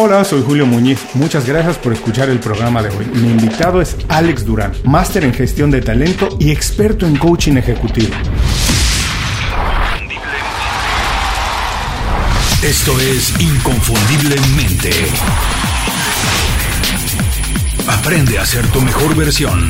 Hola, soy Julio Muñiz. Muchas gracias por escuchar el programa de hoy. Mi invitado es Alex Durán, máster en gestión de talento y experto en coaching ejecutivo. Esto es Inconfundiblemente. Aprende a ser tu mejor versión.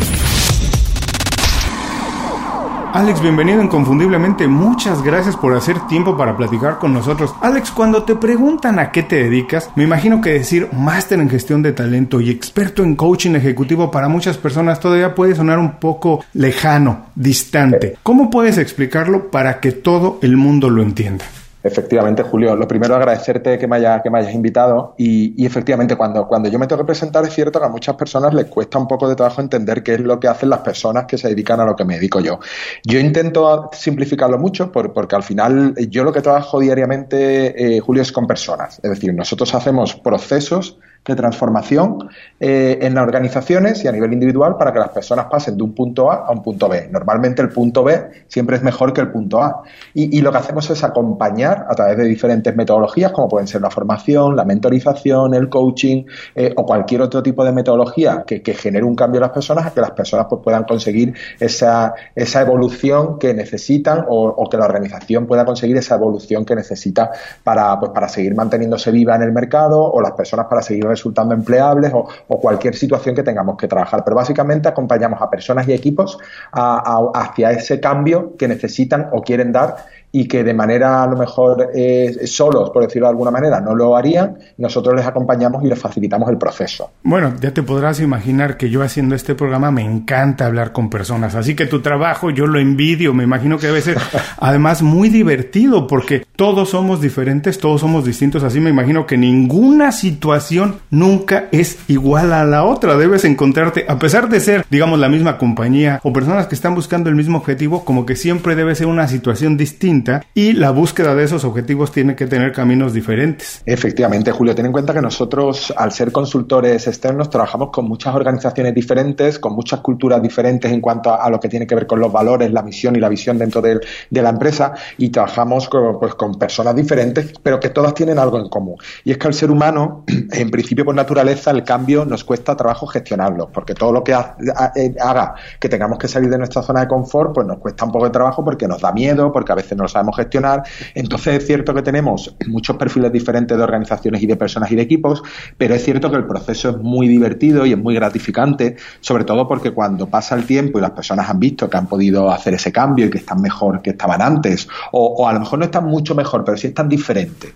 Alex, bienvenido inconfundiblemente. Muchas gracias por hacer tiempo para platicar con nosotros. Alex, cuando te preguntan a qué te dedicas, me imagino que decir máster en gestión de talento y experto en coaching ejecutivo para muchas personas todavía puede sonar un poco lejano, distante. ¿Cómo puedes explicarlo para que todo el mundo lo entienda? Efectivamente, Julio. Lo primero, agradecerte que me, haya, que me hayas invitado. Y, efectivamente, cuando, cuando yo me tengo que presentar, es cierto que a muchas personas les cuesta un poco de trabajo entender qué es lo que hacen las personas que se dedican a lo que me dedico yo. Yo intento simplificarlo mucho porque al final yo lo que trabajo diariamente, eh, Julio, es con personas. Es decir, nosotros hacemos procesos de transformación eh, en las organizaciones y a nivel individual para que las personas pasen de un punto A a un punto B. Normalmente el punto B siempre es mejor que el punto A. Y, lo que hacemos es acompañar a través de diferentes metodologías, como pueden ser la formación, la mentorización, el coaching eh, o cualquier otro tipo de metodología que, genere un cambio en las personas, a que las personas pues, puedan conseguir esa, esa evolución que necesitan o, que la organización pueda conseguir esa evolución que necesita para, pues, para seguir manteniéndose viva en el mercado o las personas para seguir resultando empleables o, cualquier situación que tengamos que trabajar. Pero básicamente acompañamos a personas y equipos hacia ese cambio que necesitan o quieren dar y que de manera a lo mejor eh, solos, por decirlo de alguna manera, no lo harían, nosotros les acompañamos y les facilitamos el proceso. Bueno, ya te podrás imaginar que yo haciendo este programa me encanta hablar con personas, así que tu trabajo yo lo envidio, me imagino que debe ser además muy divertido porque todos somos diferentes, todos somos distintos, así me imagino que ninguna situación nunca es igual a la otra, debes encontrarte, a pesar de ser, digamos, la misma compañía o personas que están buscando el mismo objetivo, como que siempre debe ser una situación distinta y la búsqueda de esos objetivos tiene que tener caminos diferentes. Efectivamente, Julio, ten en cuenta que nosotros, al ser consultores externos, trabajamos con muchas organizaciones diferentes, con muchas culturas diferentes en cuanto a, lo que tiene que ver con los valores, la misión y la visión dentro de, la empresa y trabajamos con, pues, con personas diferentes, pero que todas tienen algo en común. Y es que al ser humano, en principio por naturaleza, el cambio nos cuesta trabajo gestionarlo, porque todo lo que eh, haga que tengamos que salir de nuestra zona de confort, pues nos cuesta un poco de trabajo porque nos da miedo, porque a veces sabemos gestionar. Entonces es cierto que tenemos muchos perfiles diferentes de organizaciones y de personas y de equipos, pero es cierto que el proceso es muy divertido y es muy gratificante, sobre todo porque cuando pasa el tiempo y las personas han visto que han podido hacer ese cambio y que están mejor que estaban antes, o, a lo mejor no están mucho mejor, pero sí están diferentes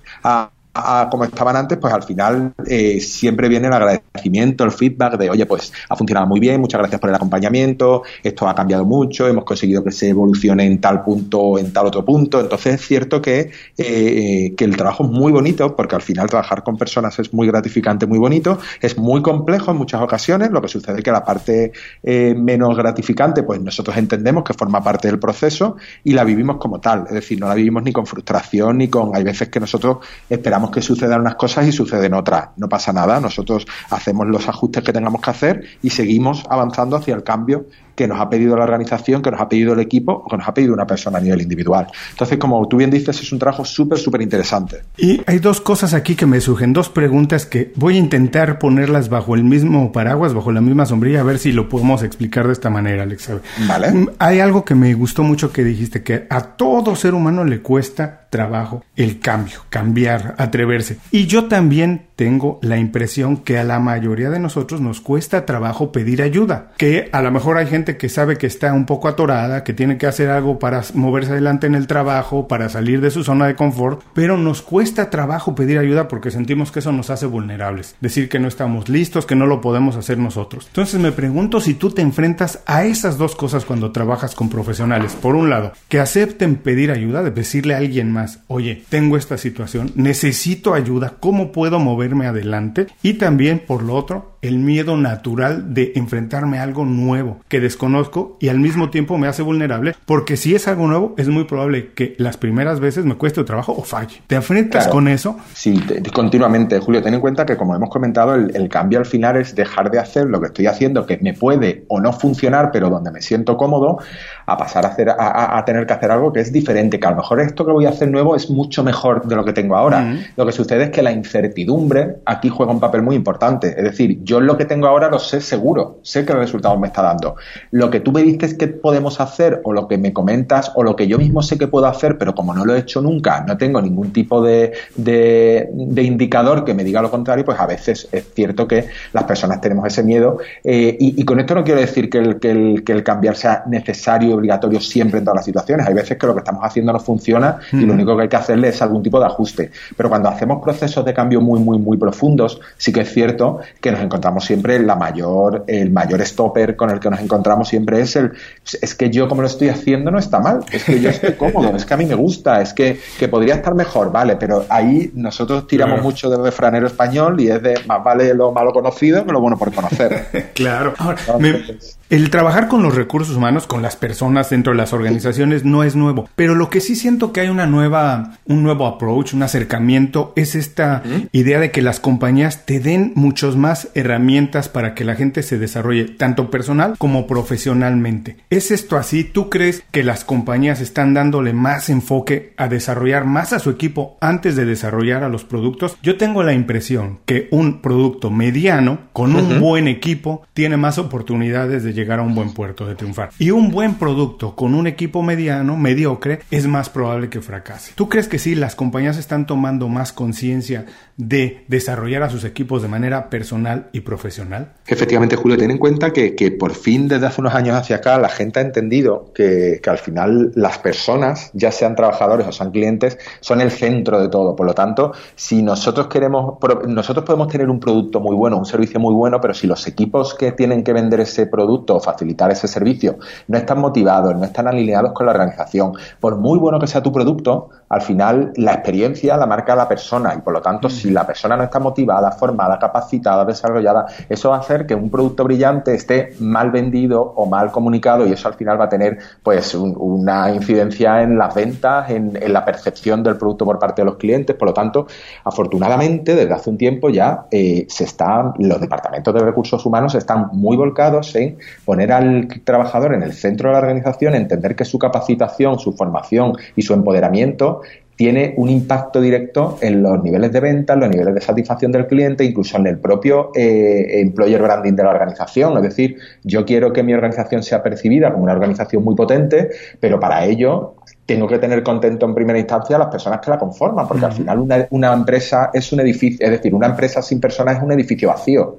como estaban antes, pues al final eh, siempre viene el agradecimiento, el feedback de, oye, pues ha funcionado muy bien, muchas gracias por el acompañamiento, esto ha cambiado mucho, hemos conseguido que se evolucione en tal punto, o en tal otro punto. Entonces es cierto que, eh, que el trabajo es muy bonito, porque al final trabajar con personas es muy gratificante, muy bonito, es muy complejo en muchas ocasiones, lo que sucede es que la parte eh, menos gratificante, pues nosotros entendemos que forma parte del proceso y la vivimos como tal, es decir, no la vivimos ni con frustración ni con, hay veces que nosotros esperamos que sucedan unas cosas y suceden otras. No pasa nada, nosotros hacemos los ajustes que tengamos que hacer y seguimos avanzando hacia el cambio que nos ha pedido la organización, que nos ha pedido el equipo o que nos ha pedido una persona a nivel individual. Entonces, como tú bien dices, es un trabajo súper, súper interesante. Y hay dos cosas aquí que me surgen, dos preguntas que voy a intentar ponerlas bajo el mismo paraguas, bajo la misma sombrilla, a ver si lo podemos explicar de esta manera, Alex. Vale. Mm, hay algo que me gustó mucho que dijiste, que a todo ser humano le cuesta trabajo el cambio, cambiar, atreverse. Y yo también tengo la impresión que a la mayoría de nosotros nos cuesta trabajo pedir ayuda, que a lo mejor hay gente que sabe que está un poco atorada, que tiene que hacer algo para moverse adelante en el trabajo, para salir de su zona de confort, pero nos cuesta trabajo pedir ayuda porque sentimos que eso nos hace vulnerables, decir que no estamos listos, que no lo podemos hacer nosotros. Entonces me pregunto si tú te enfrentas a esas dos cosas cuando trabajas con profesionales. Por un lado, que acepten pedir ayuda, de decirle a alguien más, oye, tengo esta situación, necesito ayuda, ¿cómo puedo mover adelante y también por lo otro el miedo natural de enfrentarme a algo nuevo que desconozco y al mismo tiempo me hace vulnerable porque si es algo nuevo es muy probable que las primeras veces me cueste trabajo o falle. ¿Te enfrentas con eso? Sí, continuamente. Julio, ten en cuenta que como hemos comentado el, el cambio al final es dejar de hacer lo que estoy haciendo que me puede o no funcionar pero donde me siento cómodo a pasar a, hacer, a, tener que hacer algo que es diferente, que a lo mejor esto que voy a hacer nuevo es mucho mejor de lo que tengo ahora. Lo que sucede es que la incertidumbre aquí juega un papel muy importante. Es decir, yo lo que tengo ahora lo sé seguro, sé que el resultado me está dando. Lo que tú me dices que podemos hacer o lo que me comentas o lo que yo mismo sé que puedo hacer, pero como no lo he hecho nunca, no tengo ningún tipo de, de, indicador que me diga lo contrario, pues a veces es cierto que las personas tenemos ese miedo. Eh, y, con esto no quiero decir que el, que, el, que el cambiar sea necesario obligatorio siempre en todas las situaciones. Hay veces que lo que estamos haciendo no funciona y lo único que hay que hacerle es algún tipo de ajuste. Pero cuando hacemos procesos de cambio muy, muy, muy profundos, sí que es cierto que nos encontramos siempre la mayor, el mayor stopper con el que nos encontramos siempre es el, es que yo como lo estoy haciendo no está mal, es que yo estoy cómodo, es que a mí me gusta, es que, que podría estar mejor, vale, pero ahí nosotros tiramos mucho del refranero español y es de más vale lo malo conocido que lo bueno por conocer. claro. Ahora, el trabajar con los recursos humanos, con las personas dentro de las organizaciones no es nuevo, pero lo que sí siento que hay una nueva, un nuevo approach, un acercamiento, es esta idea de que las compañías te den muchos más herramientas para que la gente se desarrolle, tanto personal como profesionalmente. ¿Es esto así? ¿Tú crees que las compañías están dándole más enfoque a desarrollar más a su equipo antes de desarrollar a los productos? Yo tengo la impresión que un producto mediano con un buen equipo tiene más oportunidades de llegar a un buen puerto, de triunfar. Y un buen producto con un equipo mediano, mediocre, es más probable que fracase. ¿Tú crees que sí, las compañías están tomando más conciencia de desarrollar a sus equipos de manera personal y profesional? Efectivamente, Julio, ten en cuenta que, por fin desde hace unos años hacia acá la gente ha entendido que, que al final las personas, ya sean trabajadores o sean clientes, son el centro de todo. Por lo tanto, si nosotros queremos, nosotros podemos tener un producto muy bueno, un servicio muy bueno, pero si los equipos que tienen que vender ese producto o facilitar ese servicio no están motivados, no están alineados con la organización, por muy bueno que sea tu producto, al final la experiencia la marca la persona y por lo tanto si la persona no está motivada, formada, capacitada, desarrollada, eso va a hacer que un producto brillante esté mal vendido o mal comunicado y eso al final va a tener pues una incidencia en las ventas, en, la percepción del producto por parte de los clientes. Por lo tanto, afortunadamente desde hace un tiempo ya eh, se están los departamentos de recursos humanos están muy volcados en poner al trabajador en el centro de la organización, entender que su capacitación, su formación y su empoderamiento tiene un impacto directo en los niveles de venta, en los niveles de satisfacción del cliente, incluso en el propio eh, employer branding de la organización. Es decir, yo quiero que mi organización sea percibida como una organización muy potente, pero para ello tengo que tener contento en primera instancia a las personas que la conforman, porque al final una, una empresa es un edificio, es decir, una empresa sin personas es un edificio vacío.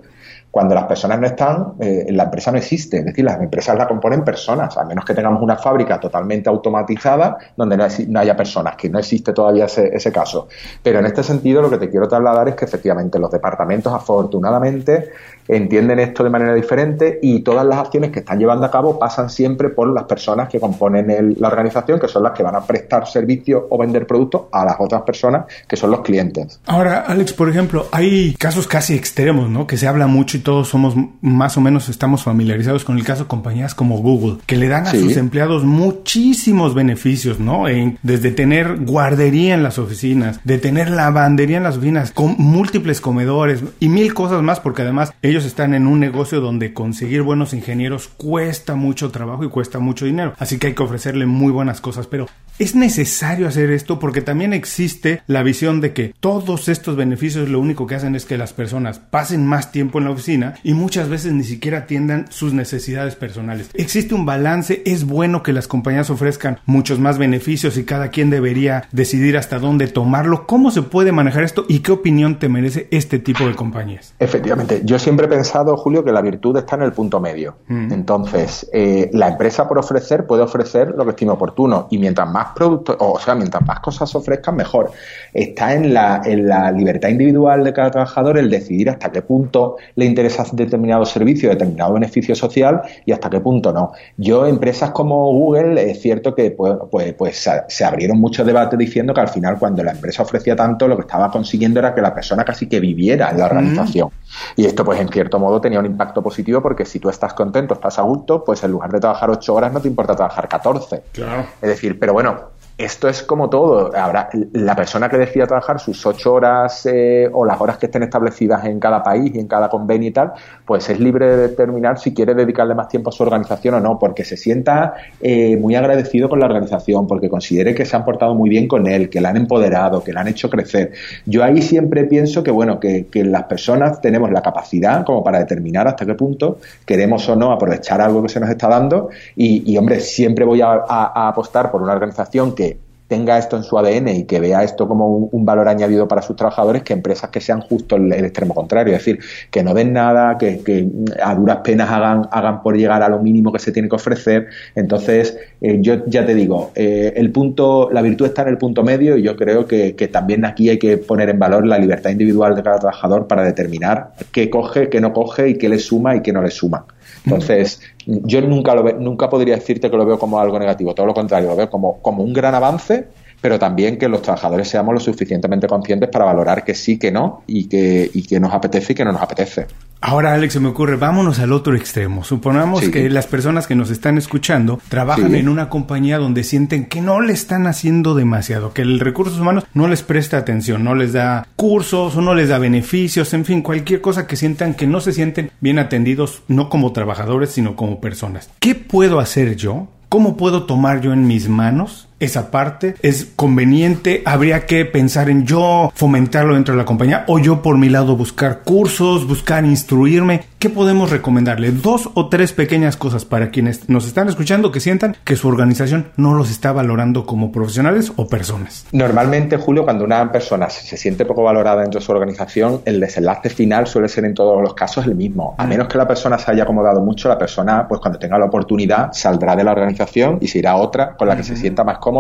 Cuando las personas no están, eh, la empresa no existe. Es decir, las empresas la componen personas, a menos que tengamos una fábrica totalmente automatizada donde no, haya personas, que no existe todavía ese, caso. Pero en este sentido, lo que te quiero trasladar es que efectivamente los departamentos, afortunadamente, entienden esto de manera diferente y todas las acciones que están llevando a cabo pasan siempre por las personas que componen la organización, que son las que van a prestar servicios o vender productos a las otras personas, que son los clientes. Ahora, Alex, por ejemplo, hay casos casi extremos, ¿no? Que se habla mucho todos somos más o menos estamos familiarizados con el caso de compañías como Google, que le dan a sus empleados muchísimos beneficios, ¿no? desde tener guardería en las oficinas, de tener lavandería en las oficinas, con múltiples comedores y mil cosas más, porque además ellos están en un negocio donde conseguir buenos ingenieros cuesta mucho trabajo y cuesta mucho dinero. Así que hay que ofrecerle muy buenas cosas. Pero es necesario hacer esto porque también existe la visión de que todos estos beneficios lo único que hacen es que las personas pasen más tiempo en la oficina y muchas veces ni siquiera atiendan sus necesidades personales. Existe un balance, es bueno que las compañías ofrezcan muchos más beneficios y cada quien debería decidir hasta dónde tomarlo. ¿Cómo se puede manejar esto y qué opinión te merece este tipo de compañías? Efectivamente, yo siempre he pensado, Julio, que la virtud está en el punto medio. Mm. Entonces, eh, la empresa por ofrecer puede ofrecer lo que estime oportuno y mientras más productos, o sea, mientras más cosas ofrezcan, mejor. Está en la, en la libertad individual de cada trabajador el decidir hasta qué punto le interesa determinado servicio, determinado beneficio social y hasta qué punto no. Yo, empresas como Google, es cierto que pues, pues, pues se abrieron muchos debates diciendo que al final cuando la empresa ofrecía tanto, lo que estaba consiguiendo era que la persona casi que viviera en la organización. Y esto, pues, en cierto modo tenía un impacto positivo porque si tú estás contento, estás a gusto, pues en lugar de trabajar ocho horas no te importa trabajar 14. Claro. Es decir, pero bueno, esto es como todo. Ahora, la persona que decida trabajar sus ocho horas eh, o las horas que estén establecidas en cada país y en cada convenio y tal, pues es libre de determinar si quiere dedicarle más tiempo a su organización o no, porque se sienta eh, muy agradecido con la organización, porque considere que se han portado muy bien con él, que la han empoderado, que la han hecho crecer. Yo ahí siempre pienso que, bueno, que, las personas tenemos la capacidad como para determinar hasta qué punto queremos o no aprovechar algo que se nos está dando y, hombre, siempre voy a apostar por una organización que tenga esto en su ADN y que vea esto como un, valor añadido para sus trabajadores que empresas que sean justo el, extremo contrario, es decir, que no den nada, que, a duras penas hagan, hagan por llegar a lo mínimo que se tiene que ofrecer. Entonces, eh, yo ya te digo, eh, el punto, la virtud está en el punto medio y yo creo que, que, también aquí hay que poner en valor la libertad individual de cada trabajador para determinar qué coge, qué no coge y qué le suma y qué no le suma. Entonces, yo nunca, lo nunca podría decirte que lo veo como algo negativo, todo lo contrario, lo veo como, como un gran avance, pero también que los trabajadores seamos lo suficientemente conscientes para valorar que sí, que no, y que, y que nos apetece y que no nos apetece. Ahora, Alex, se me ocurre, vámonos al otro extremo. Suponamos que las personas que nos están escuchando trabajan en una compañía donde sienten que no le están haciendo demasiado, que el recursos humanos no les presta atención, no les da cursos o no les da beneficios, en fin, cualquier cosa que sientan que no se sienten bien atendidos, no como trabajadores, sino como personas. ¿Qué puedo hacer yo? ¿Cómo puedo tomar yo en mis manos esa parte? ¿Es conveniente? ¿Habría que pensar en yo fomentarlo dentro de la compañía o yo por mi lado buscar cursos, buscar instruirme? ¿Qué podemos recomendarle? Dos o tres pequeñas cosas para quienes nos están escuchando que sientan que su organización no los está valorando como profesionales o personas. Normalmente, Julio, cuando una persona se siente poco valorada dentro de su organización, el desenlace final suele ser en todos los casos el mismo. A menos que la persona se haya acomodado mucho, la persona, pues cuando tenga la oportunidad, saldrá de la organización y se irá a otra con la que se sienta más cómoda,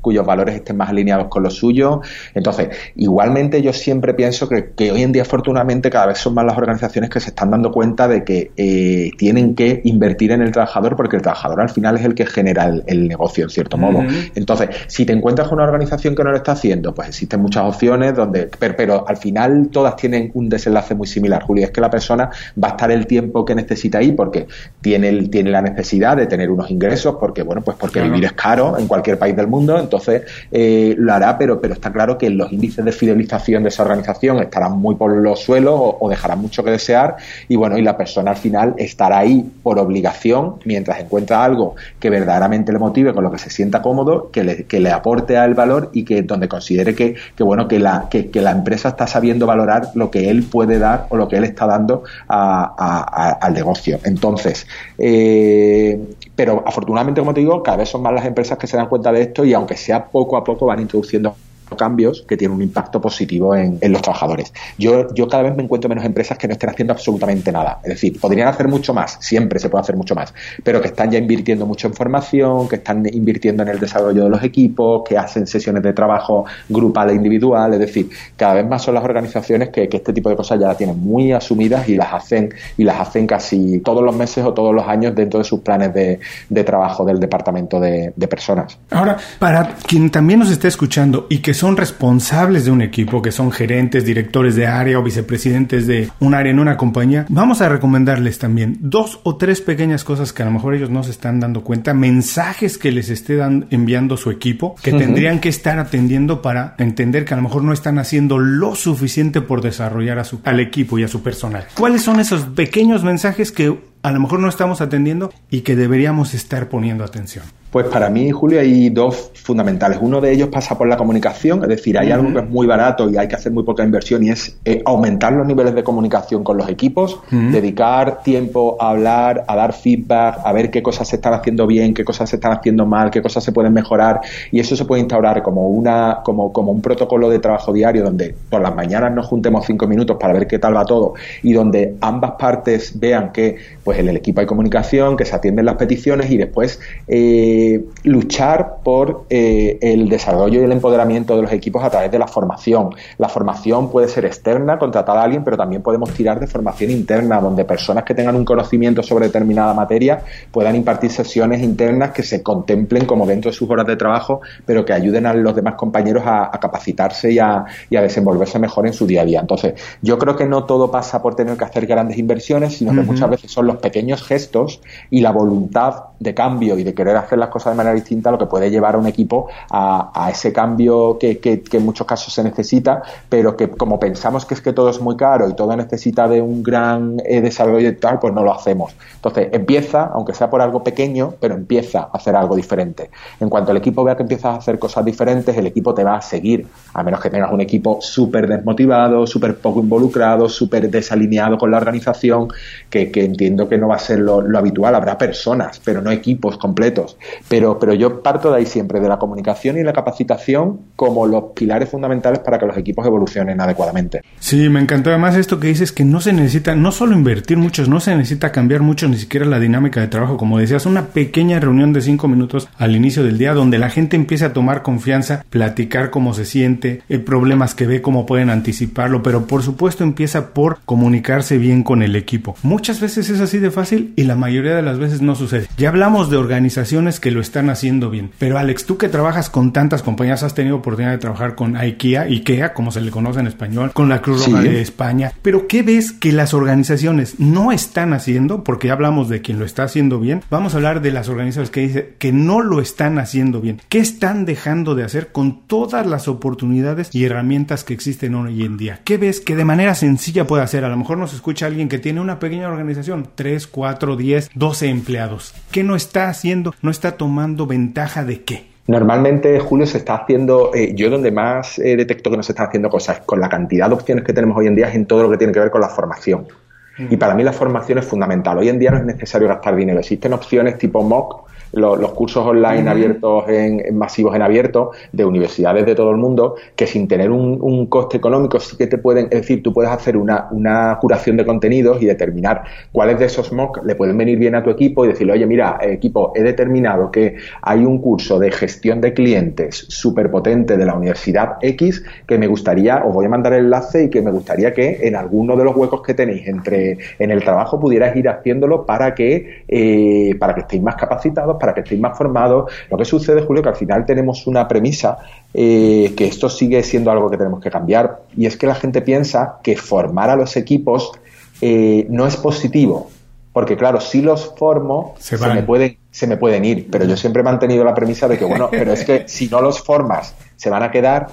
cuyos valores estén más alineados con los suyos. Entonces, igualmente yo siempre pienso que, que hoy en día, afortunadamente, cada vez son más las organizaciones que se están dando cuenta de que eh, tienen que invertir en el trabajador porque el trabajador al final es el que genera el, negocio, en cierto modo. Entonces, si te encuentras con una organización que no lo está haciendo, pues existen muchas opciones donde, pero, al final todas tienen un desenlace muy similar, Julio, es que la persona va a estar el tiempo que necesita ahí porque tiene, el, tiene la necesidad de tener unos ingresos, porque, bueno, pues porque vivir es caro en cualquier país del mundo, entonces eh, lo hará, pero, pero está claro que los índices de fidelización de esa organización estarán muy por los suelos o, o dejarán mucho que desear y bueno, y la persona al final estará ahí por obligación mientras encuentra algo que verdaderamente le motive, con lo que se sienta cómodo, que le, que le aporte al valor y que donde considere que, que bueno, que la, que, la empresa está sabiendo valorar lo que él puede dar o lo que él está dando al negocio. Entonces, eh, pero afortunadamente, como te digo, cada vez son más las empresas que se dan cuenta de esto y aunque sea poco a poco van introduciendo cambios que tienen un impacto positivo en, los trabajadores. Yo, yo cada vez me encuentro menos empresas que no estén haciendo absolutamente nada. Es decir, podrían hacer mucho más, siempre se puede hacer mucho más, pero que están ya invirtiendo mucho en formación, que están invirtiendo en el desarrollo de los equipos, que hacen sesiones de trabajo grupal e individual. Es decir, cada vez más son las organizaciones que, este tipo de cosas ya las tienen muy asumidas y las hacen y las hacen casi todos los meses o todos los años dentro de sus planes de, trabajo del departamento de, de personas. Ahora, para quien también nos esté escuchando y que son responsables de un equipo, que son gerentes, directores de área o vicepresidentes de un área en una compañía, vamos a recomendarles también dos o tres pequeñas cosas que a lo mejor ellos no se están dando cuenta, mensajes que les esté enviando su equipo, que tendrían que estar atendiendo para entender que a lo mejor no están haciendo lo suficiente por desarrollar a su, al equipo y a su personal. ¿Cuáles son esos pequeños mensajes que a lo mejor no estamos atendiendo y que deberíamos estar poniendo atención? Pues para mí, Julio, hay dos fundamentales. Uno de ellos pasa por la comunicación, es decir, hay algo que es muy barato y hay que hacer muy poca inversión y es eh, aumentar los niveles de comunicación con los equipos, dedicar tiempo a hablar, a dar feedback, a ver qué cosas se están haciendo bien, qué cosas se están haciendo mal, qué cosas se pueden mejorar. Y eso se puede instaurar como una como, como un protocolo de trabajo diario donde por las mañanas nos juntemos cinco minutos para ver qué tal va todo y donde ambas partes vean que pues en el equipo hay comunicación, que se atienden las peticiones y después eh, eh, luchar por eh, el desarrollo y el empoderamiento de los equipos a través de la formación. La formación puede ser externa, contratar a alguien, pero también podemos tirar de formación interna, donde personas que tengan un conocimiento sobre determinada materia puedan impartir sesiones internas que se contemplen como dentro de sus horas de trabajo, pero que ayuden a los demás compañeros a, capacitarse y a, desenvolverse mejor en su día a día. Entonces, yo creo que no todo pasa por tener que hacer grandes inversiones, sino que muchas veces son los pequeños gestos y la voluntad de cambio y de querer hacer las cosas de manera distinta, lo que puede llevar a un equipo a, ese cambio que, en muchos casos se necesita, pero que como pensamos que es que todo es muy caro y todo necesita de un gran eh, desarrollo y tal, pues no lo hacemos. Entonces, empieza, aunque sea por algo pequeño, pero empieza a hacer algo diferente. En cuanto el equipo vea que empiezas a hacer cosas diferentes, el equipo te va a seguir, a menos que tengas un equipo súper desmotivado, súper poco involucrado, súper desalineado con la organización, que, entiendo que no va a ser lo, habitual. Habrá personas, pero no equipos completos. Pero, pero yo parto de ahí siempre, de la comunicación y la capacitación como los pilares fundamentales para que los equipos evolucionen adecuadamente. Sí, me encantó además esto que dices que no se necesita, no solo invertir muchos, no se necesita cambiar mucho ni siquiera la dinámica de trabajo. Como decías, una pequeña reunión de cinco minutos al inicio del día donde la gente empiece a tomar confianza, platicar cómo se siente, eh, problemas que ve, cómo pueden anticiparlo, pero por supuesto empieza por comunicarse bien con el equipo. Muchas veces es así de fácil y la mayoría de las veces no sucede. Ya hablamos de organizaciones que lo están haciendo bien, pero Alex, tú que trabajas con tantas compañías, has tenido oportunidad de trabajar con IKEA, IKEA, como se le conoce en español, con la Cruz Roja de España, pero ¿qué ves que las organizaciones no están haciendo? Porque ya hablamos de quien lo está haciendo bien, vamos a hablar de las organizaciones que dice que no lo están haciendo bien. ¿Qué están dejando de hacer con todas las oportunidades y herramientas que existen hoy en día? ¿Qué ves que de manera sencilla puede hacer? A lo mejor nos escucha alguien que tiene una pequeña organización, 3, 4, 10, 12 empleados. ¿Qué no está haciendo? ¿No está tomando ventaja de qué? Normalmente, Julio, se está haciendo, eh, yo donde más eh, detecto que no se están haciendo cosas con la cantidad de opciones que tenemos hoy en día es en todo lo que tiene que ver con la formación. Y para mí la formación es fundamental. Hoy en día no es necesario gastar dinero. Existen opciones tipo MOOC los, cursos online abiertos en, masivos en abierto de universidades de todo el mundo que sin tener un, coste económico sí que te pueden, es decir, tú puedes hacer una, una curación de contenidos y determinar cuáles de esos MOOC le pueden venir bien a tu equipo y decirle, oye, mira, equipo, he determinado que hay un curso de gestión de clientes súper potente de la Universidad X que me gustaría, os voy a mandar el enlace y que me gustaría que en alguno de los huecos que tenéis entre en el trabajo pudierais ir haciéndolo para que, eh, para que estéis más capacitados para que estéis más formados. Lo que sucede, Julio, que al final tenemos una premisa eh, que esto sigue siendo algo que tenemos que cambiar y es que la gente piensa que formar a los equipos eh, no es positivo. Porque claro, si los formo, se, me pueden, se me pueden ir. Pero yo siempre he mantenido la premisa de que, bueno, pero es que si no los formas, se van a quedar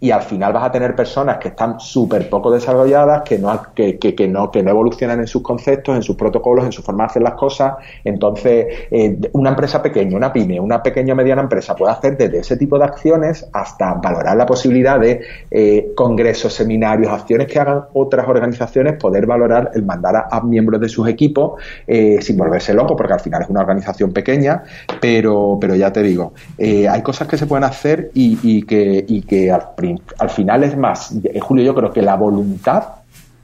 y al final vas a tener personas que están súper poco desarrolladas, que no, que, que, no, que no evolucionan en sus conceptos, en sus protocolos, en su forma de hacer las cosas. Entonces, eh, una empresa pequeña, una pyme, una pequeña o mediana empresa puede hacer desde ese tipo de acciones hasta valorar la posibilidad de eh, congresos, seminarios, acciones que hagan otras organizaciones, poder valorar el mandar a, miembros de sus equipos eh, sin volverse loco, porque al final es una organización pequeña, pero, pero ya te digo, hay cosas que se pueden hacer y que, y que al principio al final es más, eh, Julio, yo creo que la voluntad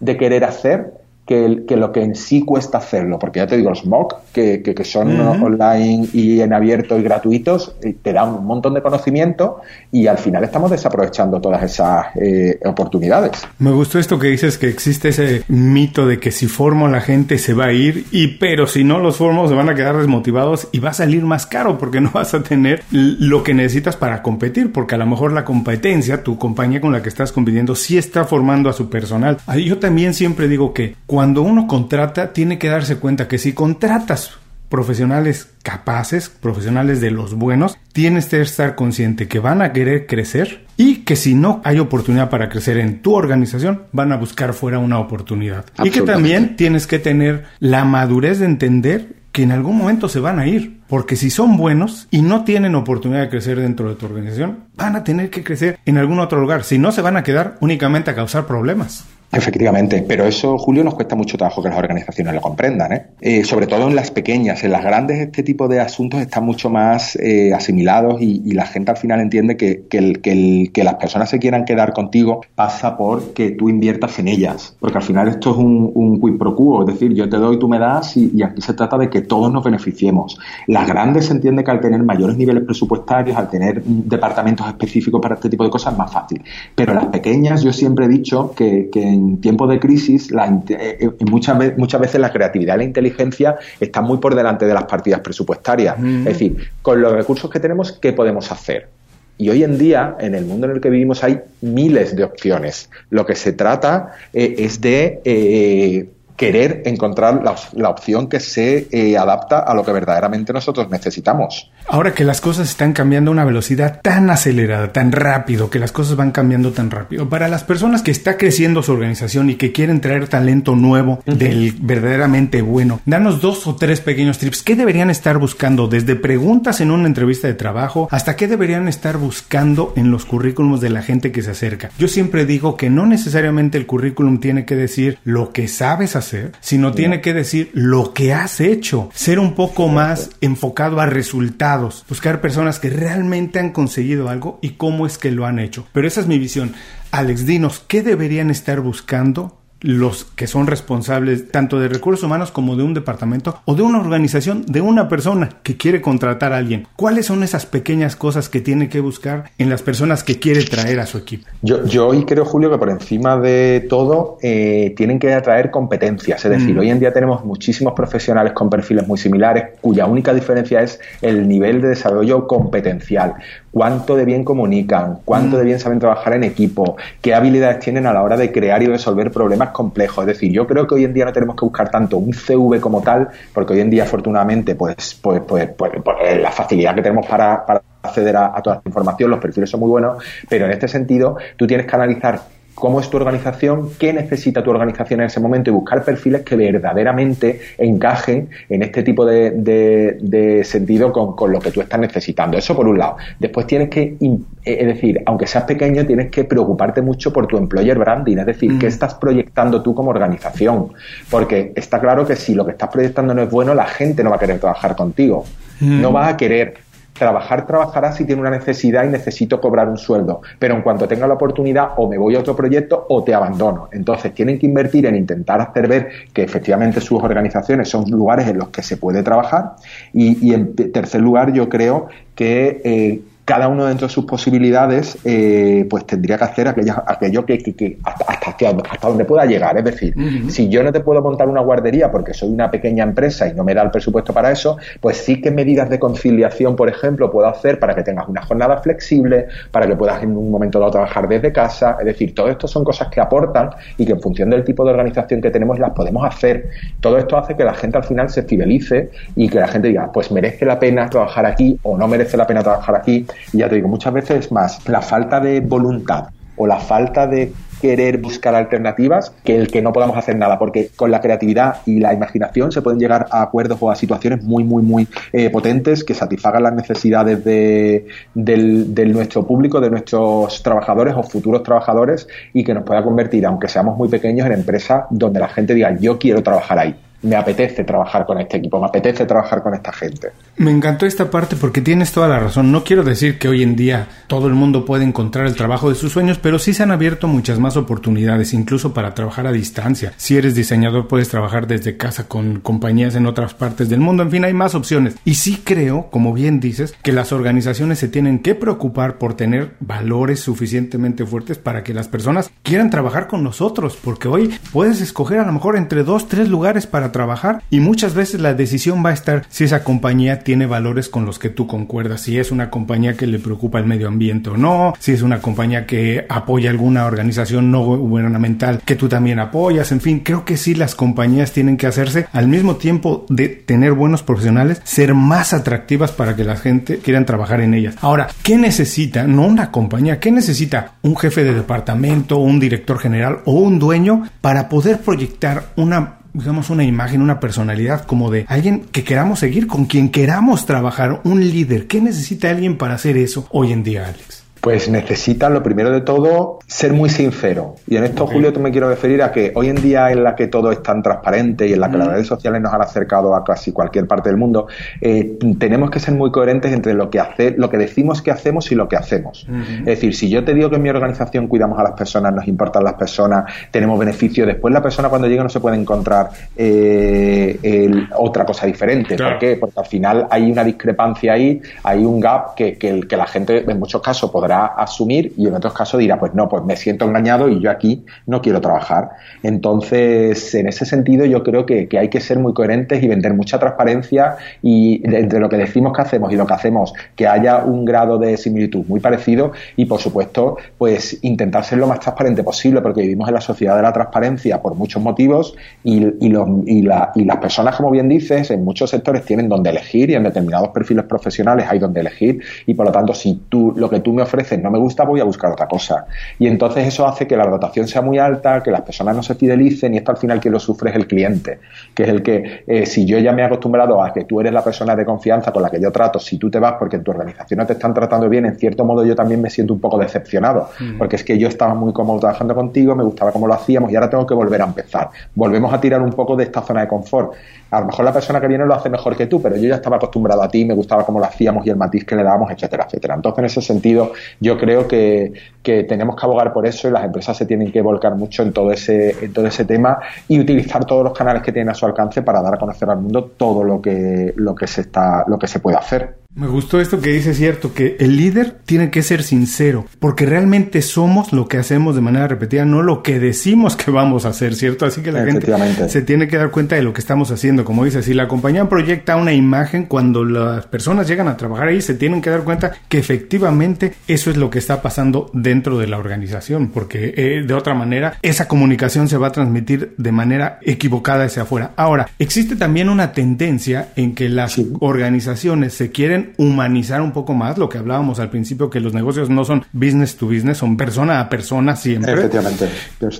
de querer hacer que, lo que en sí cuesta hacerlo, porque ya te digo, los MOOC, que, que, son online y en abierto y gratuitos, eh, te dan un montón de conocimiento y al final estamos desaprovechando todas esas eh, oportunidades. Me gustó esto que dices, que existe ese mito de que si formo a la gente se va a ir, y pero si no los formo se van a quedar desmotivados y va a salir más caro porque no vas a tener lo que necesitas para competir, porque a lo mejor la competencia, tu compañía con la que estás compitiendo, sí está formando a su personal. Yo también siempre digo que cuando uno contrata, tiene que darse cuenta que si contratas profesionales capaces, profesionales de los buenos, tienes que estar consciente que van a querer crecer y que si no hay oportunidad para crecer en tu organización, van a buscar fuera una oportunidad. Y que también tienes que tener la madurez de entender que en algún momento se van a ir, porque si son buenos y no tienen oportunidad de crecer dentro de tu organización, van a tener que crecer en algún otro lugar, si no se van a quedar únicamente a causar problemas. Efectivamente, pero eso, Julio, nos cuesta mucho trabajo que las organizaciones lo comprendan, ¿eh? eh sobre todo en las pequeñas, en las grandes este tipo de asuntos están mucho más eh, asimilados y, la gente al final entiende que, que, las personas se quieran quedar contigo pasa por que tú inviertas en ellas, porque al final esto es un, un quid pro quo, es decir, yo te doy, tú me das y, aquí se trata de que todos nos beneficiemos. Las grandes se entiende que al tener mayores niveles presupuestarios, al tener departamentos específicos para este tipo de cosas es más fácil, pero las pequeñas yo siempre he dicho que, que en tiempos de crisis, eh, eh, muchas, veces, muchas veces la creatividad y la inteligencia están muy por delante de las partidas presupuestarias. Es decir, con los recursos que tenemos, ¿qué podemos hacer? Y hoy en día, en el mundo en el que vivimos, hay miles de opciones. Lo que se trata eh, es de querer encontrar la, opción que se eh, adapta a lo que verdaderamente nosotros necesitamos. Ahora que las cosas están cambiando a una velocidad tan acelerada, tan rápido, que las cosas van cambiando tan rápido, para las personas que está creciendo su organización y que quieren traer talento nuevo, del verdaderamente bueno, danos dos o tres pequeños tips. ¿Qué deberían estar buscando desde preguntas en una entrevista de trabajo hasta qué deberían estar buscando en los currículums de la gente que se acerca? Yo siempre digo que no necesariamente el currículum tiene que decir lo que sabes hacer, sino tiene que decir lo que has hecho, ser un poco más enfocado a resultados, buscar personas que realmente han conseguido algo y cómo es que lo han hecho. Pero esa es mi visión. Alex, dinos, ¿qué deberían estar buscando los que son responsables tanto de recursos humanos como de un departamento o de una organización, de una persona que quiere contratar a alguien. ¿Cuáles son esas pequeñas cosas que tiene que buscar en las personas que quiere traer a su equipo? Yo, yo hoy creo, Julio, que por encima de todo eh, tienen que atraer competencias. Es decir, mm. hoy en día tenemos muchísimos profesionales con perfiles muy similares, cuya única diferencia es el nivel de desarrollo competencial cuánto de bien comunican, cuánto de bien saben trabajar en equipo, qué habilidades tienen a la hora de crear y resolver problemas complejos. Es decir, yo creo que hoy en día no tenemos que buscar tanto un CV como tal, porque hoy en día afortunadamente pues, pues, pues, pues, pues eh, la facilidad que tenemos para, acceder a, a, toda esta información, los perfiles son muy buenos, pero en este sentido tú tienes que analizar cómo es tu organización, qué necesita tu organización en ese momento y buscar perfiles que verdaderamente encajen en este tipo de, sentido con, lo que tú estás necesitando. Eso por un lado. Después tienes que, eh, es decir, aunque seas pequeño, tienes que preocuparte mucho por tu employer branding, es decir, qué mm. estás proyectando tú como organización. Porque está claro que si lo que estás proyectando no es bueno, la gente no va a querer trabajar contigo. Mm. No va a querer trabajar trabajará si tiene una necesidad y necesito cobrar un sueldo, pero en cuanto tenga la oportunidad o me voy a otro proyecto o te abandono. Entonces tienen que invertir en intentar hacer ver que efectivamente sus organizaciones son lugares en los que se puede trabajar y, en tercer lugar yo creo que eh, cada uno dentro de sus posibilidades, eh, pues tendría que hacer aquello, aquello que, que, hasta, hasta, donde pueda llegar. Es decir, si yo no te puedo montar una guardería porque soy una pequeña empresa y no me da el presupuesto para eso, pues sí que medidas de conciliación, por ejemplo, puedo hacer para que tengas una jornada flexible, para que puedas en un momento dado trabajar desde casa. Es decir, todo esto son cosas que aportan y que en función del tipo de organización que tenemos las podemos hacer. Todo esto hace que la gente al final se fidelice y que la gente diga, pues merece la pena trabajar aquí o no merece la pena trabajar aquí y ya te digo, muchas veces más la falta de voluntad o la falta de querer buscar alternativas que el que no podamos hacer nada, porque con la creatividad y la imaginación se pueden llegar a acuerdos o a situaciones muy, muy, muy eh, potentes que satisfagan las necesidades de, del, nuestro público, de nuestros trabajadores o futuros trabajadores y que nos pueda convertir, aunque seamos muy pequeños, en empresas donde la gente diga yo quiero trabajar ahí me apetece trabajar con este equipo, me apetece trabajar con esta gente. Me encantó esta parte porque tienes toda la razón. No quiero decir que hoy en día todo el mundo puede encontrar el trabajo de sus sueños, pero sí se han abierto muchas más oportunidades, incluso para trabajar a distancia. Si eres diseñador, puedes trabajar desde casa con compañías en otras partes del mundo. En fin, hay más opciones. Y sí creo, como bien dices, que las organizaciones se tienen que preocupar por tener valores suficientemente fuertes para que las personas quieran trabajar con nosotros, porque hoy puedes escoger a lo mejor entre dos, tres lugares para trabajar y muchas veces la decisión va a estar si esa compañía tiene valores con los que tú concuerdas, si es una compañía que le preocupa el medio ambiente o no, si es una compañía que apoya alguna organización no gubernamental que tú también apoyas, en fin, creo que sí las compañías tienen que hacerse al mismo tiempo de tener buenos profesionales, ser más atractivas para que la gente quiera trabajar en ellas. Ahora, ¿qué necesita? No una compañía, ¿qué necesita un jefe de departamento, un director general o un dueño para poder proyectar una digamos, una imagen, una personalidad como de alguien que queramos seguir, con quien queramos trabajar, un líder. ¿Qué necesita alguien para hacer eso hoy en día, Alex? Pues necesita, lo primero de todo, ser muy sincero. Y en esto, Julio, te me quiero referir a que hoy en día en la que todo es tan transparente y en la que las redes sociales nos han acercado a casi cualquier parte del mundo, eh, tenemos que ser muy coherentes entre lo que hace, lo que decimos que hacemos y lo que hacemos. Es decir, si yo te digo que en mi organización cuidamos a las personas, nos importan las personas, tenemos beneficios, después la persona cuando llega no se puede encontrar eh, otra cosa diferente. ¿Por qué? Porque al final hay una discrepancia ahí, hay un gap que, que, que la gente en muchos casos podrá asumir y en otros casos dirá, pues no, pues me siento engañado y yo aquí no quiero trabajar. Entonces, en ese sentido, yo creo que, hay que ser muy coherentes y vender mucha transparencia y entre lo que decimos que hacemos y lo que hacemos, que haya un grado de similitud muy parecido y, por supuesto, pues intentar ser lo más transparente posible, porque vivimos en la sociedad de la transparencia por muchos motivos y, y las personas, como bien dices, en muchos sectores tienen donde elegir y en determinados perfiles profesionales hay donde elegir y, por lo tanto, si tú lo que tú me ofreces no me gusta, voy a buscar otra cosa. Y entonces eso hace que la rotación sea muy alta, que las personas no se fidelicen y esto al final quien lo sufre es el cliente, que es el que, eh, si yo ya me he acostumbrado a que tú eres la persona de confianza con la que yo trato, si tú te vas porque en tu organización no te están tratando bien, en cierto modo yo también me siento un poco decepcionado, mm. porque es que yo estaba muy cómodo trabajando contigo, me gustaba cómo lo hacíamos y ahora tengo que volver a empezar. Volvemos a tirar un poco de esta zona de confort. A lo mejor la persona que viene lo hace mejor que tú, pero yo ya estaba acostumbrado a ti, me gustaba cómo lo hacíamos y el matiz que le dábamos, etcétera, etcétera. Entonces, en ese sentido, yo creo que, tenemos que abogar por eso y las empresas se tienen que volcar mucho en todo ese, en todo ese tema y utilizar todos los canales que tienen a su alcance para dar a conocer al mundo todo lo que, lo que se está, lo que se puede hacer. Me gustó esto que dice cierto, que el líder tiene que ser sincero, porque realmente somos lo que hacemos de manera repetida, no lo que decimos que vamos a hacer, ¿cierto? Así que la gente se tiene que dar cuenta de lo que estamos haciendo. Como dice, si la compañía proyecta una imagen, cuando las personas llegan a trabajar ahí, se tienen que dar cuenta que efectivamente eso es lo que está pasando dentro de la organización, porque eh, de otra manera esa comunicación se va a transmitir de manera equivocada hacia afuera. Ahora, existe también una tendencia en que las organizaciones se quieren humanizar un poco más lo que hablábamos al principio, que los negocios no son business to business, son persona a persona siempre. Efectivamente.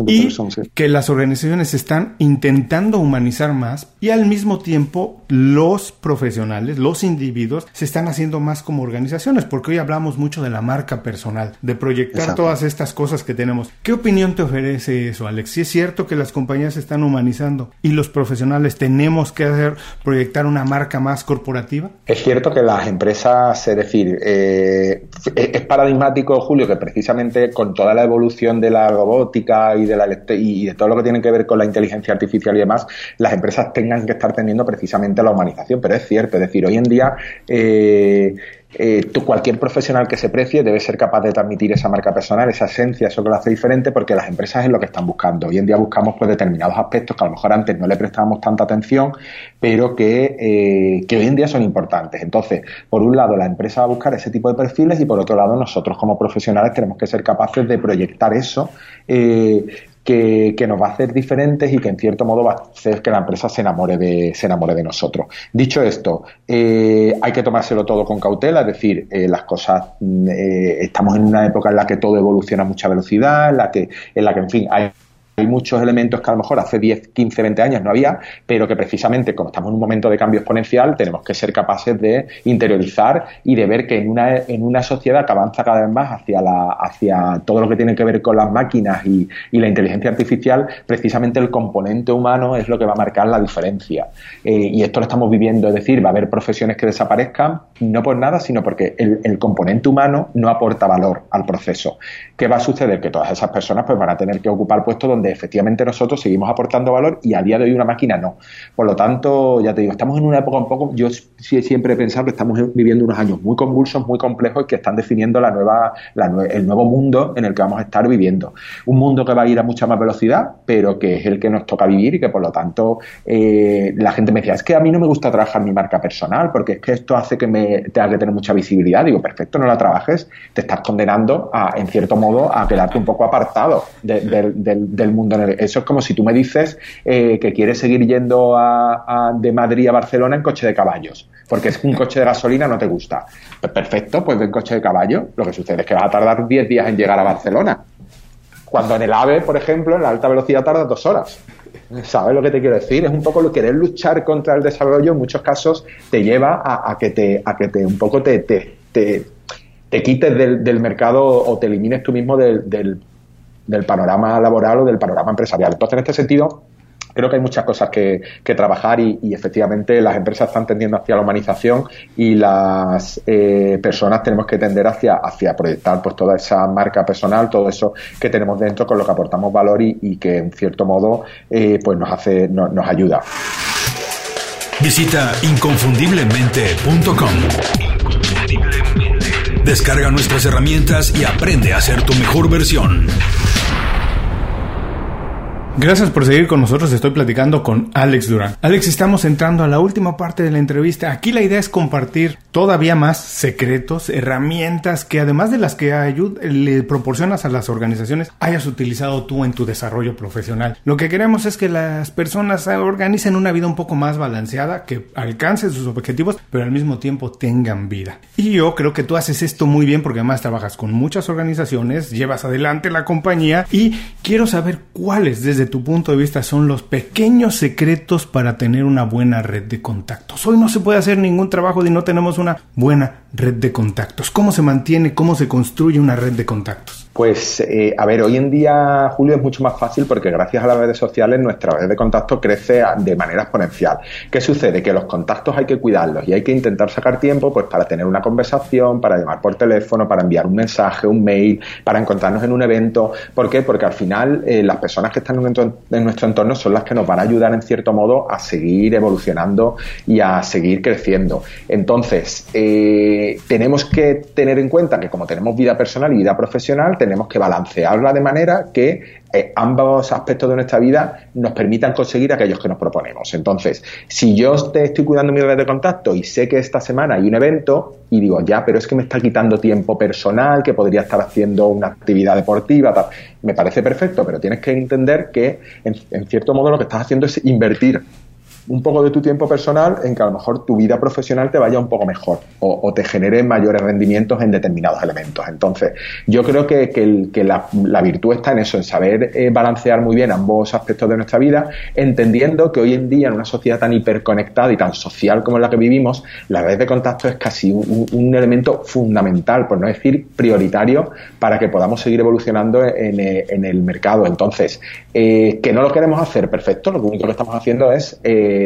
y que las organizaciones están intentando humanizar más y al mismo tiempo los profesionales, los individuos, se están haciendo más como organizaciones, porque hoy hablamos mucho de la marca personal, de proyectar todas estas cosas que tenemos. ¿Qué opinión te ofrece eso, Alex? Si es cierto que las compañías se están humanizando y los profesionales tenemos que hacer proyectar una marca más corporativa? Es cierto que las empresas, es decir, eh, es paradigmático, Julio, que precisamente con toda la evolución de la robótica y de, la, y de todo lo que tiene que ver con la inteligencia artificial y demás, las empresas tengan que estar teniendo precisamente la humanización. Pero es cierto, es decir, hoy en día eh, eh, cualquier profesional que se precie debe ser capaz de transmitir esa marca personal, esa esencia, eso que lo hace diferente, porque las empresas es lo que están buscando. Hoy en día buscamos pues determinados aspectos que a lo mejor antes no le prestábamos tanta atención, pero que, eh, que hoy en día son importantes. Entonces, por un lado, la empresa va a buscar ese tipo de perfiles y por otro lado, nosotros como profesionales tenemos que ser capaces de proyectar eso eh, que, nos va a hacer diferentes y que en cierto modo va a hacer que la empresa se enamore de, se enamore de nosotros. Dicho esto, eh, hay que tomárselo todo con cautela, es decir, eh, las cosas, mm, eh, estamos en una época en la que todo evoluciona a mucha velocidad, en la que, en la que en fin, hay hay muchos elementos que a lo mejor hace 10, 15, 20 años no había, pero que precisamente como estamos en un momento de cambio exponencial, tenemos que ser capaces de interiorizar y de ver que en una, en una sociedad que avanza cada vez más hacia, la, hacia todo lo que tiene que ver con las máquinas y, y la inteligencia artificial, precisamente el componente humano es lo que va a marcar la diferencia. Eh, y esto lo estamos viviendo, es decir, va a haber profesiones que desaparezcan, no por nada, sino porque el, componente humano no aporta valor al proceso. ¿Qué va a suceder? Que todas esas personas pues, van a tener que ocupar puestos donde efectivamente nosotros seguimos aportando valor y a día de hoy una máquina no. Por lo tanto, ya te digo, estamos en una época un poco, yo siempre he pensado que estamos viviendo unos años muy convulsos, muy complejos y que están definiendo la nueva, el nuevo mundo en el que vamos a estar viviendo. Un mundo que va a ir a mucha más velocidad, pero que es el que nos toca vivir y que por lo tanto eh, la gente me decía, es que a mí no me gusta trabajar mi marca personal porque es que esto hace que me tenga que tener mucha visibilidad. Digo, perfecto, no la trabajes, te estás condenando a, en cierto modo, a quedarte un poco apartado del mundo. Eso es como si tú me dices eh, que quieres seguir yendo de Madrid a Barcelona en coche de caballos, porque es un coche de gasolina no te gusta. Pues perfecto, pues ven coche de caballo. Lo que sucede es que vas a tardar 10 días en llegar a Barcelona. Cuando en el AVE, por ejemplo, en la alta velocidad tarda dos horas. ¿Sabes lo que te quiero decir? Es un poco lo querer luchar contra el desarrollo, en muchos casos te lleva a, que te, a que te un poco te, te, te, quites del, mercado o te elimines tú mismo del panorama laboral o del panorama empresarial. Entonces, en este sentido, creo que hay muchas cosas que, trabajar y, efectivamente las empresas están tendiendo hacia la humanización y las eh, personas tenemos que tender hacia, hacia proyectar pues toda esa marca personal, todo eso que tenemos dentro con lo que aportamos valor y, que en cierto modo eh, pues nos hace, nos ayuda. Visita inconfundiblemente.com. Descarga nuestras herramientas y aprende a ser tu mejor versión. Gracias por seguir con nosotros. Estoy platicando con Alex Durán. Alex, estamos entrando a la última parte de la entrevista. Aquí la idea es compartir todavía más secretos, herramientas que además de las que le proporcionas a las organizaciones, hayas utilizado tú en tu desarrollo profesional. Lo que queremos es que las personas organicen una vida un poco más balanceada, que alcancen sus objetivos, pero al mismo tiempo tengan vida. Y yo creo que tú haces esto muy bien porque además trabajas con muchas organizaciones, llevas adelante la compañía y quiero saber cuáles desde tu punto de vista son los pequeños secretos para tener una buena red de contactos? Hoy no se puede hacer ningún trabajo si no tenemos una buena red de contactos. ¿Cómo se mantiene, cómo se construye una red de contactos? Pues, eh, a ver, hoy en día, Julio, es mucho más fácil porque gracias a las redes sociales nuestra red de contactos crece de manera exponencial. ¿Qué sucede? Que los contactos hay que cuidarlos y hay que intentar sacar tiempo pues para tener una conversación, para llamar por teléfono, para enviar un mensaje, un mail, para encontrarnos en un evento. ¿Por qué? Porque al final eh, las personas que están en nuestro entorno son las que nos van a ayudar en cierto modo a seguir evolucionando y a seguir creciendo. Entonces, eh, tenemos que tener en cuenta que como tenemos vida personal y vida profesional, tenemos que balancearla de manera que eh, ambos aspectos de nuestra vida nos permitan conseguir aquellos que nos proponemos. Entonces, si yo te estoy cuidando mi red de contacto y sé que esta semana hay un evento y digo, ya, pero es que me está quitando tiempo personal, que podría estar haciendo una actividad deportiva, me parece perfecto, pero tienes que entender que en cierto modo lo que estás haciendo es invertir un poco de tu tiempo personal en que a lo mejor tu vida profesional te vaya un poco mejor o, te genere mayores rendimientos en determinados elementos. Entonces, yo creo que, que, la, virtud está en eso, en saber eh, balancear muy bien ambos aspectos de nuestra vida, entendiendo que hoy en día en una sociedad tan hiperconectada y tan social como en la que vivimos, la red de contacto es casi un, elemento fundamental, por no decir prioritario, para que podamos seguir evolucionando en, eh, el mercado. Entonces, eh, que no lo queremos hacer perfecto, lo único que estamos haciendo es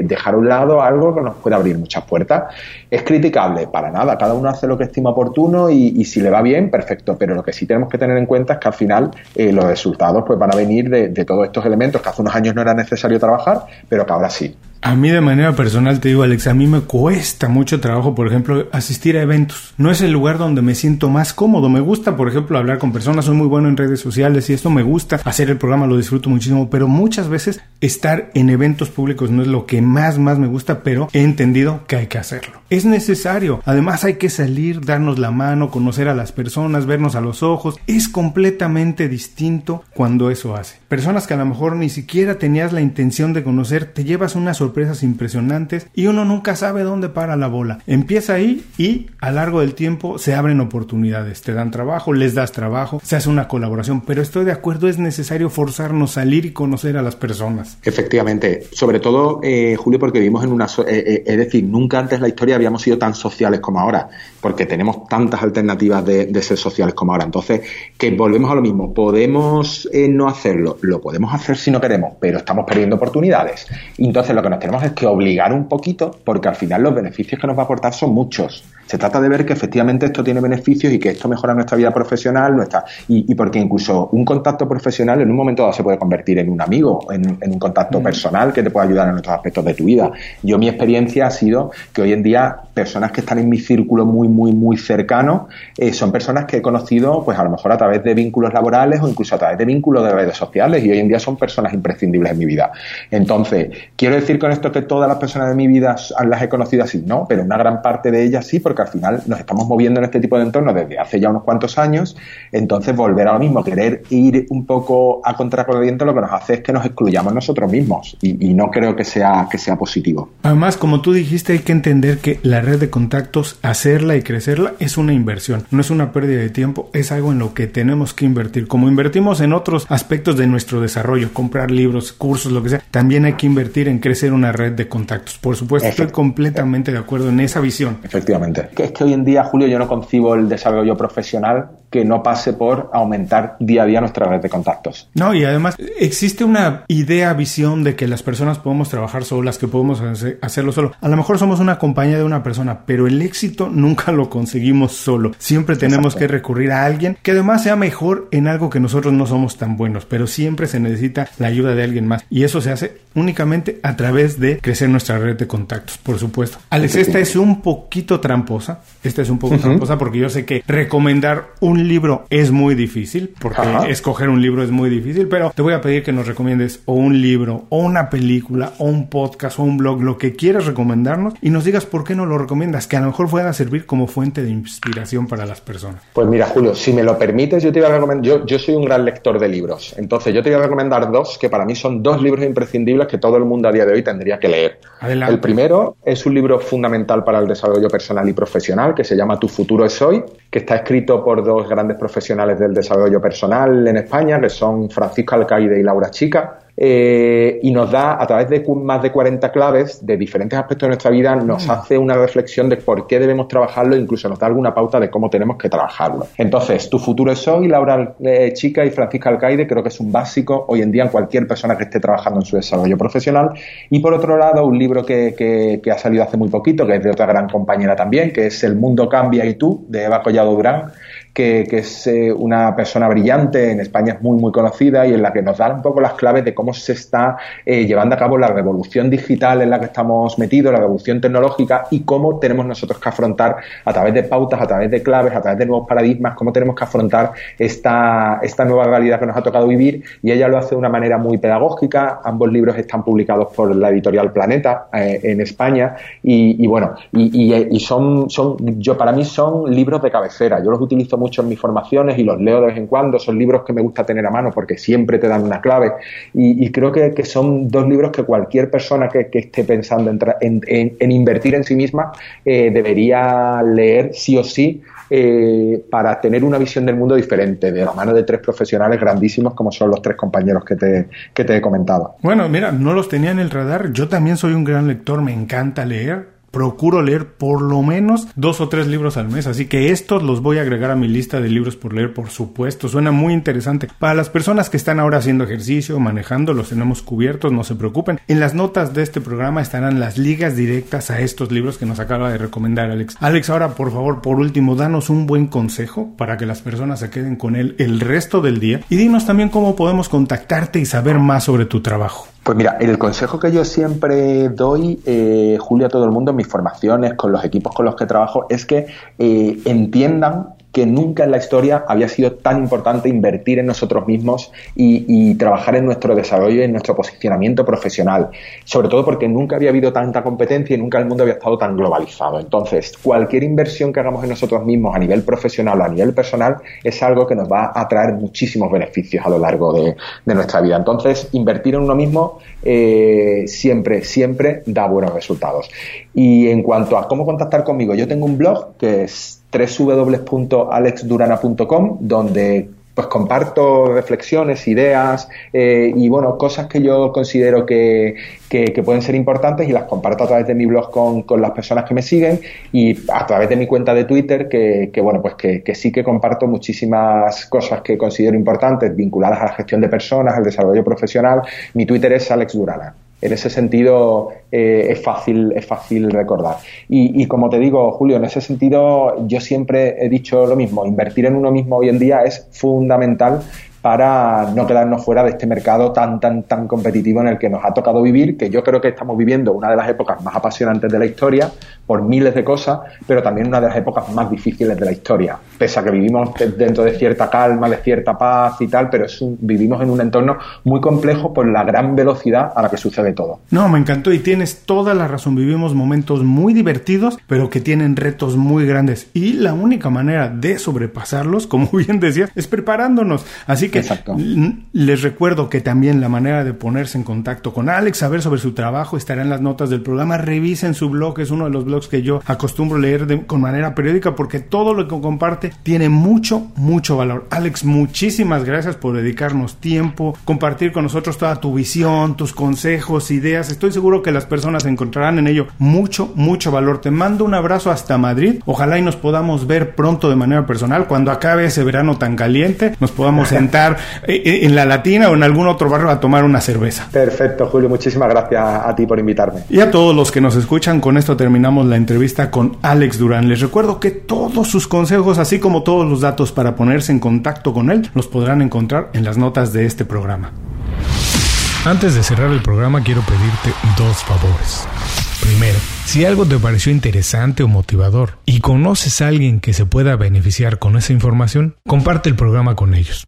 dejar a un lado algo que nos puede abrir muchas puertas. ¿Es criticable? Para nada, cada uno hace lo que estima oportuno y, si le va bien, perfecto, pero lo que sí tenemos que tener en cuenta es que al final eh, los resultados pues van a venir de, de todos estos elementos que hace unos años no era necesario trabajar, pero que ahora sí. A mí de manera personal te digo, Alex, a mí me cuesta mucho trabajo, por ejemplo, asistir a eventos. No es el lugar donde me siento más cómodo. Me gusta, por ejemplo, hablar con personas, soy muy bueno en redes sociales y esto me gusta. Hacer el programa lo disfruto muchísimo, pero muchas veces estar en eventos públicos no es lo que más, más me gusta, pero he entendido que hay que hacerlo. Es necesario. Además hay que salir, darnos la mano, conocer a las personas, vernos a los ojos. Es completamente distinto cuando eso hace. Personas que a lo mejor ni siquiera tenías la intención de conocer, te llevas una sorpresa impresionantes y uno nunca sabe dónde para la bola. Empieza ahí y a largo del tiempo se abren oportunidades, te dan trabajo, les das trabajo, se hace una colaboración, pero estoy de acuerdo, es necesario forzarnos a salir y conocer a las personas. Efectivamente, sobre todo, eh, Julio, porque vivimos en una... Eh, eh, es decir, nunca antes en la historia habíamos sido tan sociales como ahora, porque tenemos tantas alternativas de, de ser sociales como ahora. Entonces, que volvemos a lo mismo, podemos no hacerlo, lo podemos hacer si no queremos, pero estamos perdiendo oportunidades. Entonces, lo que nos tenemos es que obligar un poquito, porque al final los beneficios que nos va a aportar son muchos. Se trata de ver que efectivamente esto tiene beneficios y que esto mejora nuestra vida profesional, nuestra, y, porque incluso un contacto profesional en un momento dado se puede convertir en un amigo, en, un contacto mm. personal que te puede ayudar en otros aspectos de tu vida. Yo mi experiencia ha sido que hoy en día personas que están en mi círculo muy, muy, muy cercano eh, son personas que he conocido pues a lo mejor a través de vínculos laborales o incluso a través de vínculos de redes sociales y hoy en día son personas imprescindibles en mi vida. Entonces, quiero decir con esto que todas las personas de mi vida las he conocido así, no, pero una gran parte de ellas sí, porque al final nos estamos moviendo en este tipo de entornos desde hace ya unos cuantos años, entonces volver a lo mismo, querer ir un poco a contracorriente lo que nos hace es que nos excluyamos nosotros mismos y, no creo que sea, que sea positivo. Además, como tú dijiste, hay que entender que la red de contactos, hacerla y crecerla es una inversión, no es una pérdida de tiempo, es algo en lo que tenemos que invertir. Como invertimos en otros aspectos de nuestro desarrollo, comprar libros, cursos, lo que sea, también hay que invertir en crecer una red de contactos. Por supuesto, estoy completamente de acuerdo en esa visión. Efectivamente que es que hoy en día, Julio, yo no concibo el desarrollo profesional que no pase por aumentar día a día nuestra red de contactos. No, y además existe una idea, visión de que las personas podemos trabajar solas, que podemos hacerlo solo. A lo mejor somos una compañía de una persona, pero el éxito nunca lo conseguimos solo. Siempre tenemos que recurrir a alguien que además sea mejor en algo que nosotros no somos tan buenos, pero siempre se necesita la ayuda de alguien más. Y eso se hace únicamente a través de crecer nuestra red de contactos, por supuesto. Alex, esta es un poquito tramposa. Esta es un poco tramposa porque yo sé que recomendar un libro es muy difícil, porque escoger un libro es muy difícil, pero te voy a pedir que nos recomiendes o un libro, o una película, o un podcast, o un blog, lo que quieras recomendarnos y nos digas por qué no lo recomiendas, que a lo mejor pueda servir como fuente de inspiración para las personas. Pues mira, Julio, si me lo permites, yo te voy a recomendar, yo, yo soy un gran lector de libros, entonces yo te voy a recomendar dos que para mí son dos libros imprescindibles que todo el mundo a día de hoy tendría que leer. El primero es un libro fundamental para el desarrollo personal y profesional que se llama Tu futuro es hoy, que está escrito por dos grandes profesionales del desarrollo personal en España, que son Francisco Alcaide y Laura Chica. Eh, y nos da, a través de más de 40 claves de diferentes aspectos de nuestra vida, nos mm. hace una reflexión de por qué debemos trabajarlo, incluso nos da alguna pauta de cómo tenemos que trabajarlo. Entonces, Tu futuro es hoy, Laura eh, Chica y Francisca Alcaide, creo que es un básico hoy en día en cualquier persona que esté trabajando en su desarrollo profesional. Y por otro lado, un libro que, que, ha salido hace muy poquito, que es de otra gran compañera también, que es El mundo cambia y tú, de Eva Collado Durán, que, es eh, una persona brillante, en España es muy, muy conocida y en la que nos da un poco las claves de cómo se está eh, llevando a cabo la revolución digital en la que estamos metidos, la revolución tecnológica y cómo tenemos nosotros que afrontar a través de pautas, a través de claves, a través de nuevos paradigmas, cómo tenemos que afrontar esta, esta nueva realidad que nos ha tocado vivir y ella lo hace de una manera muy pedagógica. Ambos libros están publicados por la editorial Planeta eh, en España y, bueno, y, son, son, yo para mí son libros de cabecera. Yo los utilizo mucho en mis formaciones y los leo de vez en cuando. Son libros que me gusta tener a mano porque siempre te dan una clave. Y, creo que, son dos libros que cualquier persona que, esté pensando en, invertir en sí misma eh, debería leer sí o sí. Eh, para tener una visión del mundo diferente, de la mano de tres profesionales grandísimos como son los tres compañeros que te, que te he comentado. Bueno, mira, no los tenía en el radar. Yo también soy un gran lector, me encanta leer procuro leer por lo menos dos o tres libros al mes, así que estos los voy a agregar a mi lista de libros por leer, por supuesto, suena muy interesante. Para las personas que están ahora haciendo ejercicio, manejando, los tenemos cubiertos, no se preocupen. En las notas de este programa estarán las ligas directas a estos libros que nos acaba de recomendar Alex. Alex, ahora por favor, por último, danos un buen consejo para que las personas se queden con él el resto del día y dinos también cómo podemos contactarte y saber más sobre tu trabajo. Pues mira, el consejo que yo siempre doy, eh, Julio, a todo el mundo en mis formaciones, con los equipos con los que trabajo, es que eh, entiendan que nunca en la historia había sido tan importante invertir en nosotros mismos y, trabajar en nuestro desarrollo y en nuestro posicionamiento profesional. Sobre todo porque nunca había habido tanta competencia y nunca el mundo había estado tan globalizado. Entonces, cualquier inversión que hagamos en nosotros mismos a nivel profesional o a nivel personal es algo que nos va a traer muchísimos beneficios a lo largo de, nuestra vida. Entonces, invertir en uno mismo eh, siempre, siempre da buenos resultados. Y en cuanto a cómo contactar conmigo, yo tengo un blog que es www.alexdurana.com, donde pues comparto reflexiones, ideas eh, y bueno, cosas que yo considero que, pueden ser importantes y las comparto a través de mi blog con, las personas que me siguen y a través de mi cuenta de Twitter que, bueno, pues que, que, sí que comparto muchísimas cosas que considero importantes vinculadas a la gestión de personas, al desarrollo profesional. Mi Twitter es Alex Durana. En ese sentido eh, es fácil es fácil recordar. Y, y, como te digo, Julio, en ese sentido yo siempre he dicho lo mismo. Invertir en uno mismo hoy en día es fundamental para no quedarnos fuera de este mercado tan, tan, tan competitivo en el que nos ha tocado vivir, que yo creo que estamos viviendo una de las épocas más apasionantes de la historia, por miles de cosas, pero también una de las épocas más difíciles de la historia. Pese a que vivimos dentro de cierta calma, de cierta paz y tal, pero es vivimos en un entorno muy complejo por la gran velocidad a la que sucede todo. No, me encantó y tienes toda la razón. Vivimos momentos muy divertidos, pero que tienen retos muy grandes. Y la única manera de sobrepasarlos, como bien decías, es preparándonos. Así Así que les recuerdo que también la manera de ponerse en contacto con Alex, saber sobre su trabajo, estará en las notas del programa. Revisen su blog, es uno de los blogs que yo acostumbro leer con manera periódica porque todo lo que comparte tiene mucho, mucho valor. Alex, muchísimas gracias por dedicarnos tiempo, compartir con nosotros toda tu visión, tus consejos, ideas. Estoy seguro que las personas encontrarán en ello mucho, mucho valor. Te mando un abrazo hasta Madrid. Ojalá y nos podamos ver pronto de manera personal. Cuando acabe ese verano tan caliente, nos podamos sentar eh, eh, en la Latina o en algún otro barrio a tomar una cerveza. Perfecto, Julio. Muchísimas gracias a ti por invitarme. Y a todos los que nos escuchan, con esto terminamos la entrevista con Alex Durán. Les recuerdo que todos sus consejos, así como todos los datos para ponerse en contacto con él, los podrán encontrar en las notas de este programa. Antes de cerrar el programa quiero pedirte dos favores. Primero, si algo te pareció interesante o motivador y conoces a alguien que se pueda beneficiar con esa información, comparte el programa con ellos.